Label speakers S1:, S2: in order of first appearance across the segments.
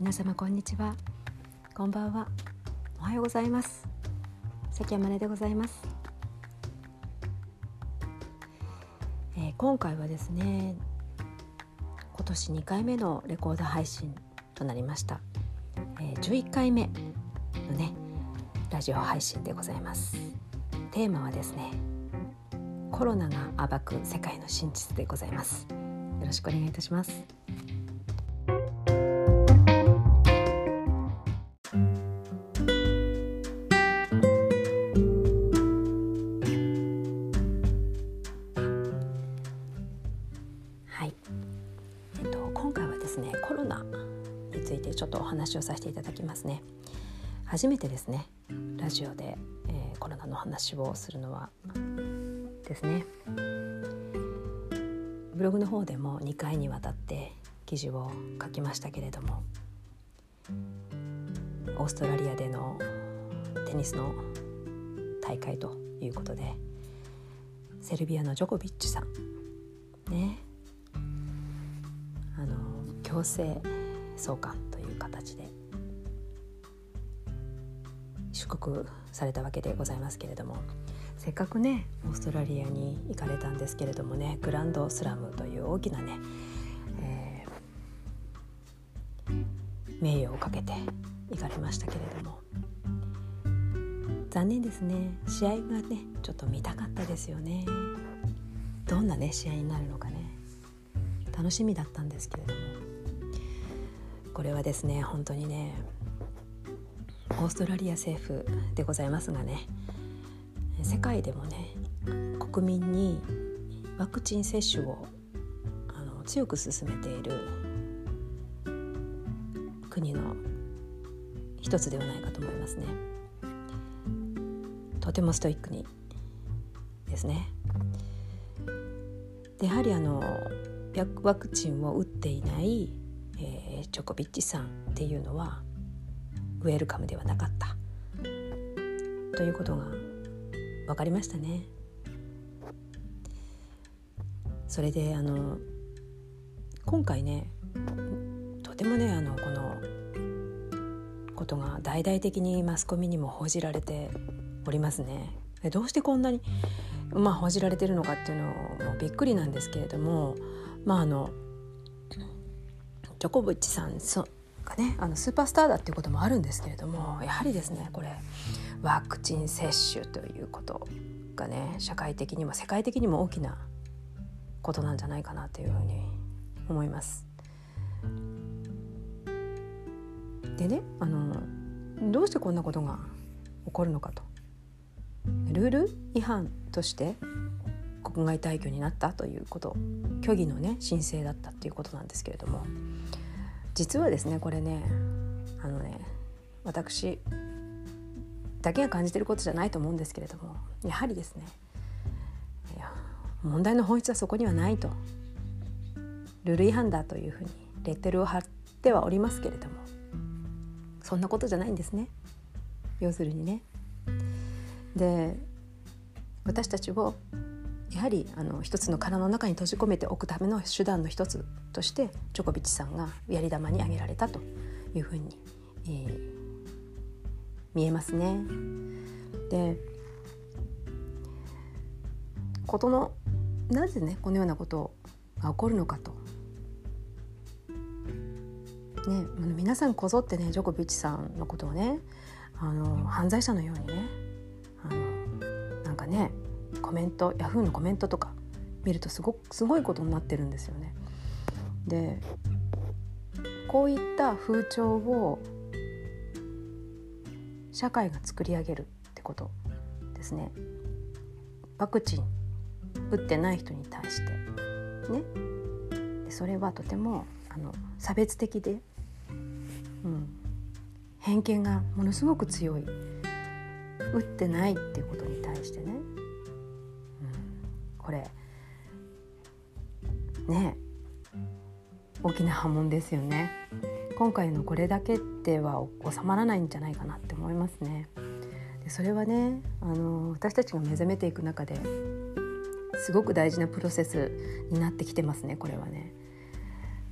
S1: 皆様こんにちは。こんばんは。おはようございます。関山根でございます、えー、今回はですね今年2回目のレコード配信となりました、えー、11回目のねラジオ配信でございます。テーマはですねコロナが暴く世界の真実でございます。よろしくお願いいたします。えっと今回はですねコロナについてちょっとお話をさせていただきますね。初めてですねラジオで、えー、コロナの話をするのはですね。ブログの方でも2回にわたって記事を書きましたけれどもオーストラリアでのテニスの大会ということでセルビアのジョコビッチさんね強制送還という形で出国されたわけでございますけれどもせっかくねオーストラリアに行かれたんですけれどもねグランドスラムという大きなね、えー、名誉をかけて行かれましたけれども残念ですね。試合がねちょっと見たかったですよね。どんなね試合になるのかね楽しみだったんですけれども。これはですね本当にねオーストラリア政府でございますがね世界でもね国民にワクチン接種をあの強く進めている国の一つではないかと思いますね。とてもストイックにですね。でやはりあのワクチンを打っていない、えー、チョコビッチさんっていうのはウェルカムではなかったということが分かりましたね。それであの今回ねとてもねあのこのことが大々的にマスコミにも報じられておりますね。どうしてこんなに、まあ、報じられてるのかっていうのもびっくりなんですけれどもまああのジョコビッチさんそがね。あのスーパースターだっていうこともあるんですけれどもやはりですねこれワクチン接種ということがね社会的にも世界的にも大きなことなんじゃないかなというふうに思います。でねあのどうしてこんなことが起こるのかと。ルール違反として国外退去になったということ。虚偽のね申請だったっていうことなんですけれども。実はですねこれねあのね私だけが感じてることじゃないと思うんですけれどもやはりですねいや問題の本質はそこにはないとルール違反だというふうにレッテルを貼ってはおりますけれどもそんなことじゃないんですね要するにね。で私たちをやはりあの一つの殻の中に閉じ込めておくための手段の一つとしてジョコビッチさんがやり玉に挙げられたというふうに、えー、見えますね。でことのなぜねこのようなことが起こるのかと。ね、皆さんこぞってねジョコビッチさんのことをねあの犯罪者のようにねあのなんかねコメントヤフーのコメントとか見るとすごすごいことになってるんですよね。でこういった風潮を社会が作り上げるってことですね。ワクチン打ってない人に対してね。でそれはとてもあの差別的で、うん、偏見がものすごく強い。打ってないっていうことに対してね、これね大きな波紋ですよね。今回のこれだけでは収まらないんじゃないかなって思いますね。でそれはねあの私たちが目覚めていく中ですごく大事なプロセスになってきてますねこれはね。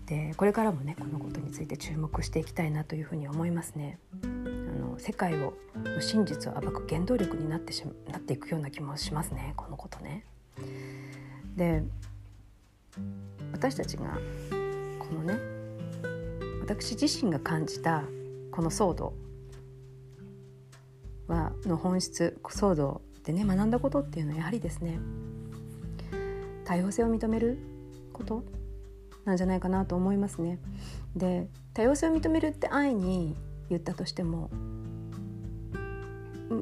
S1: でこれからもねこのことについて注目していきたいなというふうに思いますね。あの世界をの真実を暴く原動力になってしなっていくような気もしますねこのことね。で私たちがこのね私自身が感じたこの騒動はの本質騒動でね学んだことっていうのはやはりですね多様性を認めることなんじゃないかなと思いますね。で多様性を認めるって安易に言ったとしても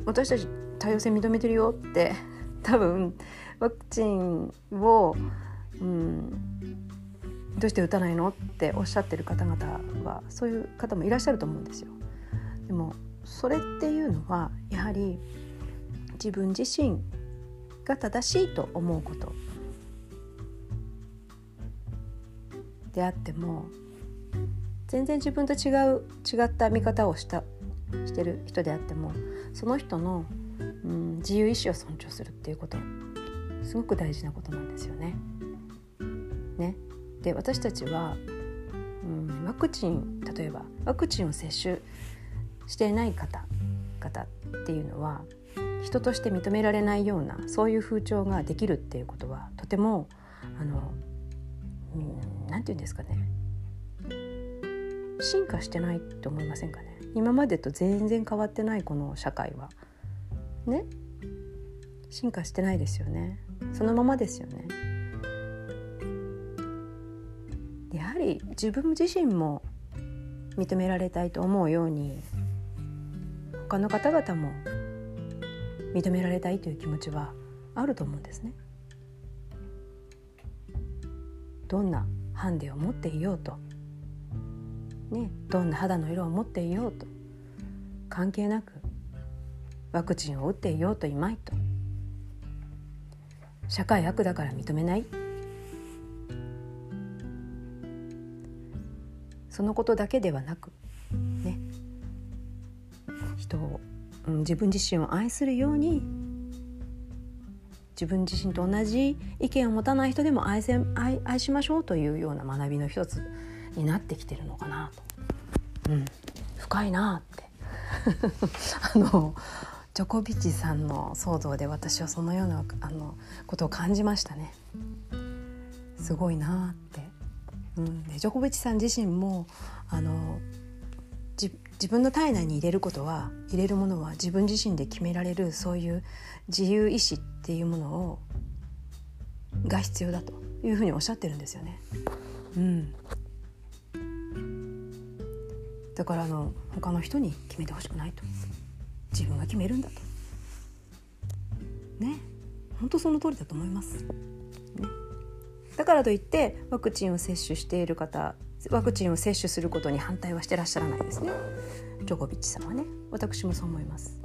S1: 私たち多様性認めてるよって多分ワクチンを、うん、どうして打たないのっておっしゃってる方々はそういう方もいらっしゃると思うんですよ。でもそれっていうのはやはり自分自身が正しいと思うことであっても全然自分と違う違った見方をしたしてる人であってもその人の、うん、自由意志を尊重するっていうこと。すごく大事なことなんですよね。ね。で私たちは、うん、ワクチン例えばワクチンを接種していない方々っていうのは人として認められないようなそういう風潮ができるっていうことはとてもあの何、うん、て言うんですかね。進化してないと思いませんかね。今までと全然変わってないこの社会は。ね。進化してないですよね。そのままですよね。やはり自分自身も認められたいと思うように他の方々も認められたいという気持ちはあると思うんですね。どんなハンデを持っていようと、ね、どんな肌の色を持っていようと。関係なくワクチンを打っていようといまいと。社会悪だから認めない。そのことだけではなくね。人を、うん、自分自身を愛するように自分自身と同じ意見を持たない人でも愛せ愛愛しましょうというような学びの一つになってきてるのかなと、うん、深いなって。あのジョコビッチさんの騒動で私はそのようなあのことを感じましたね。すごいなって、うん、でジョコビッチさん自身もあの自分の体内に入れることは入れるものは自分自身で決められるそういう自由意志っていうものをが必要だというふうにおっしゃってるんですよね。うん、だからあの他の人に決めてほしくないと自分が決めるんだと。ね。本当その通りだと思います、ね、だからといってワクチンを接種している方ワクチンを接種することに反対はしてらっしゃらないですね。ジョコビッチさんはね。私もそう思います。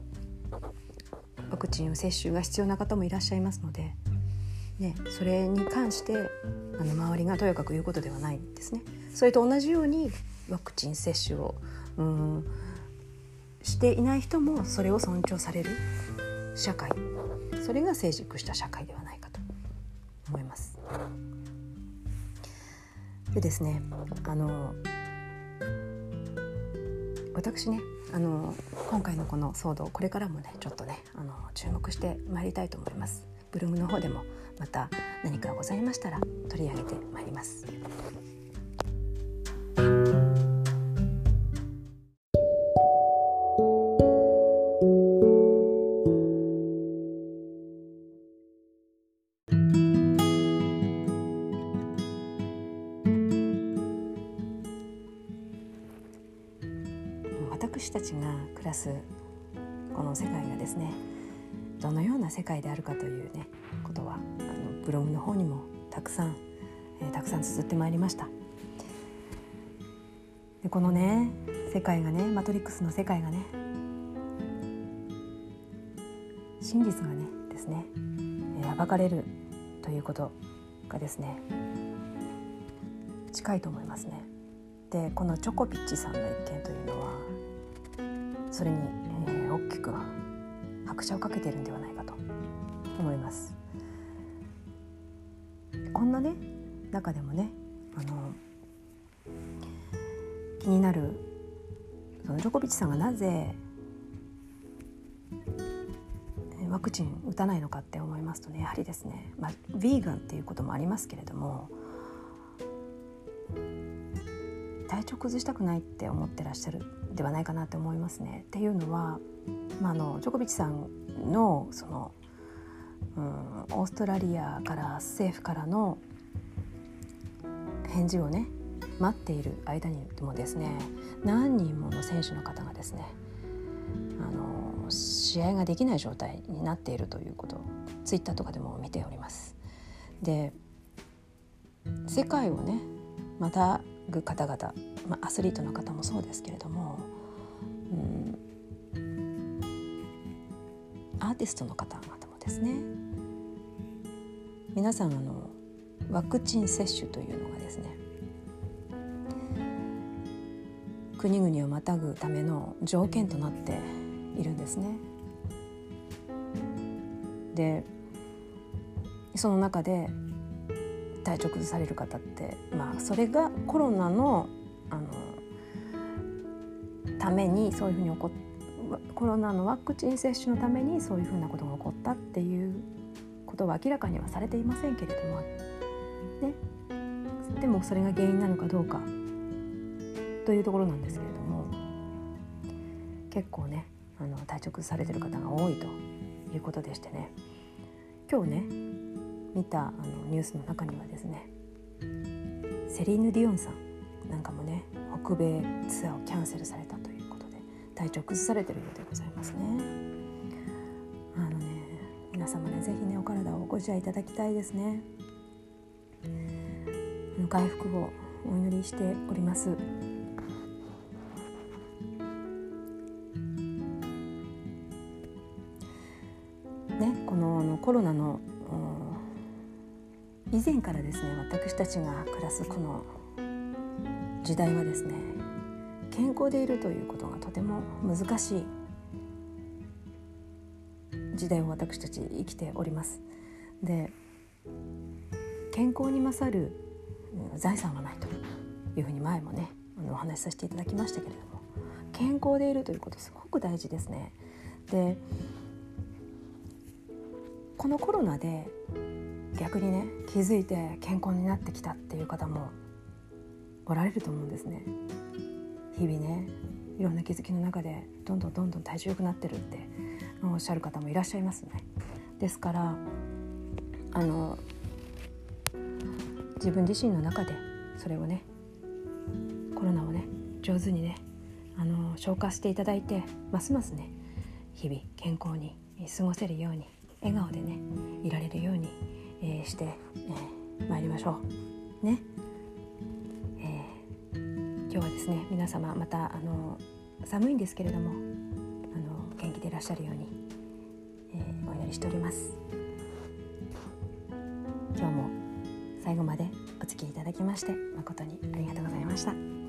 S1: ワクチンを接種が必要な方もいらっしゃいますのでね、それに関してあの周りがとやかく言うことではないんですね。それと同じようにワクチン接種をうんしていない人もそれを尊重される社会それが成熟した社会ではないかと思います。でですねあの私ねあの今回のこの騒動これからもねちょっとねあの注目してまいりたいと思います。ブログの方でもまた何かございましたら取り上げてまいります。私たちが暮らすこの世界がですねどのような世界であるかというねことはあのブログの方にもたくさん、えー、たくさん綴ってまいりました。でこのね世界がねマトリックスの世界がね真実がねですね、え、暴かれるということがですね近いと思いますね。でこのチョコピッチさんの一件というのはそれに、えー、大きく拍車をかけてるんではないかと思います。こんなね中でもねあの気になるそのジョコビッチさんがなぜワクチン打たないのかって思いますとねやはりですね、まあ、ヴィーガンっていうこともありますけれども体調崩したくないって思ってらっしゃるではないかなって思いますね。っていうのは、まあ、あのジョコビッチさんのその、うん、オーストラリアから政府からの返事をね待っている間にもですね何人もの選手の方がですねあの試合ができない状態になっているということをツイッターとかでも見ております。で世界をねまたぐ方々、まあ、アスリートの方もそうですけれども、うん、アーティストの方々もですね皆さんあのワクチン接種というのがですね国々をまたぐための条件となっているんですね。でその中で体調崩される方って、まあ、それがコロナのあのためにそういうふうに起こコロナのワクチン接種のためにそういうふうなことが起こったっていうことは明らかにはされていませんけれども、ね、でもそれが原因なのかどうかというところなんですけれども。結構ねあの体調崩されてる方が多いということでしてね。今日ね見たあのニュースの中にはですねセリーヌ・ディオンさん。なんかもね北米ツアーをキャンセルされたということで体調崩されてるようでございますね。あのね皆様ね是非ねお体をご自愛いただきたいですね。回復をお祈りしております。ね、このあのコロナの以前からですね私たちが暮らすこの時代はですね健康でいるということがとても難しい時代を私たち生きております。で健康に勝る財産はないというふうに前もねお話しさせていただきましたけれども健康でいるということすごく大事ですね。でこのコロナで逆にね気づいて健康になってきたっていう方もおられると思うんですね。日々ねいろんな気づきの中でどんどんどんどん体重良くなってるっておっしゃる方もいらっしゃいますね。ですからあの自分自身の中でそれをねコロナをね上手にねあの消化していただいてますますね日々健康に過ごせるように笑顔でねいられるように、えー、して、えー、参りましょうね、今日はですね皆様またあの寒いんですけれどもあの元気でいらっしゃるように、えお祈りしております今日も最後までお付き合いいただきまして誠にありがとうございました。